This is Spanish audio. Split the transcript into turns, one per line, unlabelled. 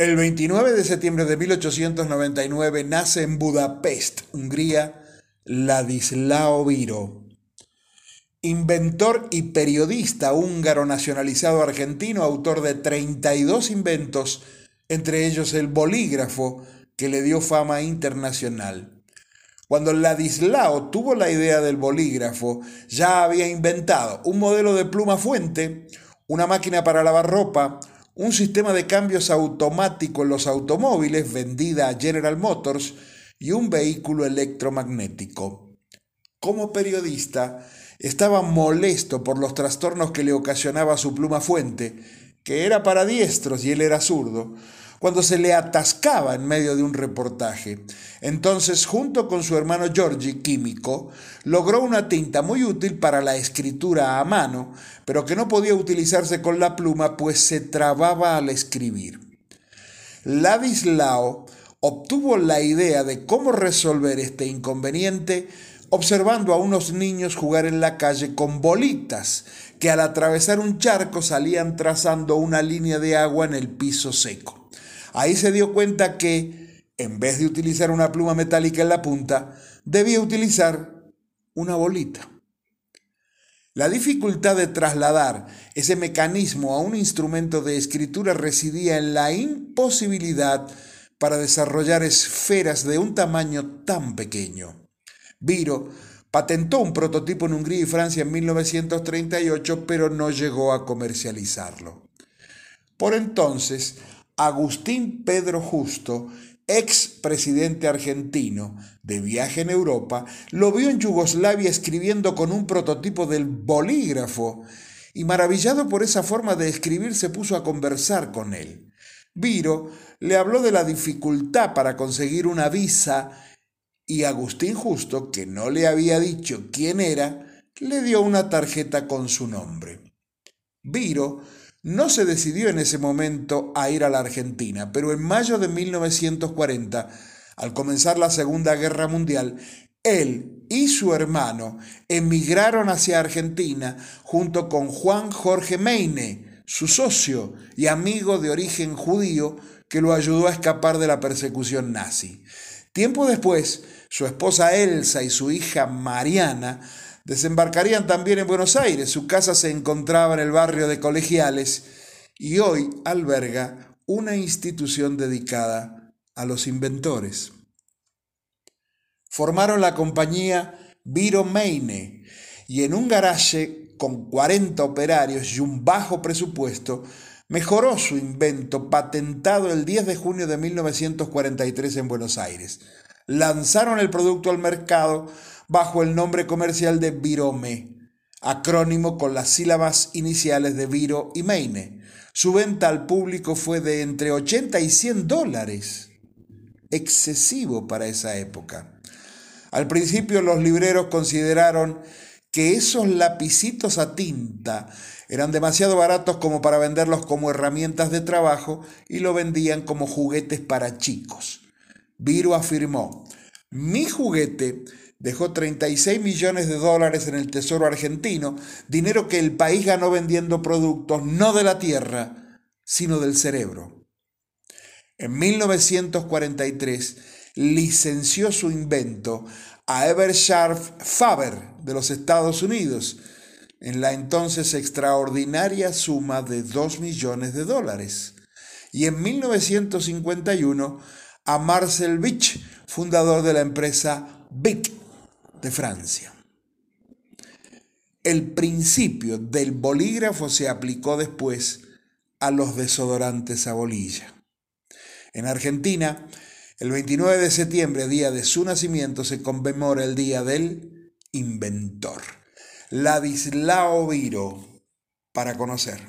El 29 de septiembre de 1899 nace en Budapest, Hungría, Ladislao Viro. Inventor y periodista húngaro nacionalizado argentino, autor de 32 inventos, entre ellos el bolígrafo, que le dio fama internacional. Cuando Ladislao tuvo la idea del bolígrafo, ya había inventado un modelo de pluma fuente, una máquina para lavar ropa, un sistema de cambios automático en los automóviles vendida a General Motors y un vehículo electromagnético. Como periodista, estaba molesto por los trastornos que le ocasionaba su pluma fuente, que era para diestros y él era zurdo, cuando se le atascaba en medio de un reportaje. Entonces, junto con su hermano Georgie, químico, logró una tinta muy útil para la escritura a mano, pero que no podía utilizarse con la pluma pues se trababa al escribir. Ladislao obtuvo la idea de cómo resolver este inconveniente observando a unos niños jugar en la calle con bolitas que al atravesar un charco salían trazando una línea de agua en el piso seco. Ahí se dio cuenta que, en vez de utilizar una pluma metálica en la punta, debía utilizar una bolita. La dificultad de trasladar ese mecanismo a un instrumento de escritura residía en la imposibilidad para desarrollar esferas de un tamaño tan pequeño. Viro patentó un prototipo en Hungría y Francia en 1938, pero no llegó a comercializarlo. Por entonces, Agustín Pedro Justo, ex presidente argentino de viaje en Europa, lo vio en Yugoslavia escribiendo con un prototipo del bolígrafo y maravillado por esa forma de escribir se puso a conversar con él. Viro le habló de la dificultad para conseguir una visa y Agustín Justo, que no le había dicho quién era, le dio una tarjeta con su nombre. Viro no se decidió en ese momento a ir a la Argentina, pero en mayo de 1940, al comenzar la Segunda Guerra Mundial, él y su hermano emigraron hacia Argentina junto con Juan Jorge Meine, su socio y amigo de origen judío que lo ayudó a escapar de la persecución nazi. Tiempo después, su esposa Elsa y su hija Mariana Desembarcarían también en Buenos Aires. Su casa se encontraba en el barrio de Colegiales y hoy alberga una institución dedicada a los inventores. Formaron la compañía Viro Meine y en un garaje con 40 operarios y un bajo presupuesto, mejoró su invento patentado el 10 de junio de 1943 en Buenos Aires. Lanzaron el producto al mercado bajo el nombre comercial de Virome, acrónimo con las sílabas iniciales de Viro y Meine. Su venta al público fue de entre 80 y 100 dólares, excesivo para esa época. Al principio los libreros consideraron que esos lapicitos a tinta eran demasiado baratos como para venderlos como herramientas de trabajo y lo vendían como juguetes para chicos. Viro afirmó, mi juguete dejó 36 millones de dólares en el Tesoro argentino, dinero que el país ganó vendiendo productos no de la tierra, sino del cerebro. En 1943 licenció su invento a Eversharp Faber de los Estados Unidos en la entonces extraordinaria suma de 2 millones de dólares. Y en 1951 a Marcel Bich, fundador de la empresa Bic de Francia. El principio del bolígrafo se aplicó después a los desodorantes a bolilla. En Argentina, el 29 de septiembre, día de su nacimiento, se conmemora el Día del Inventor. Ladislao Viro, para conocer.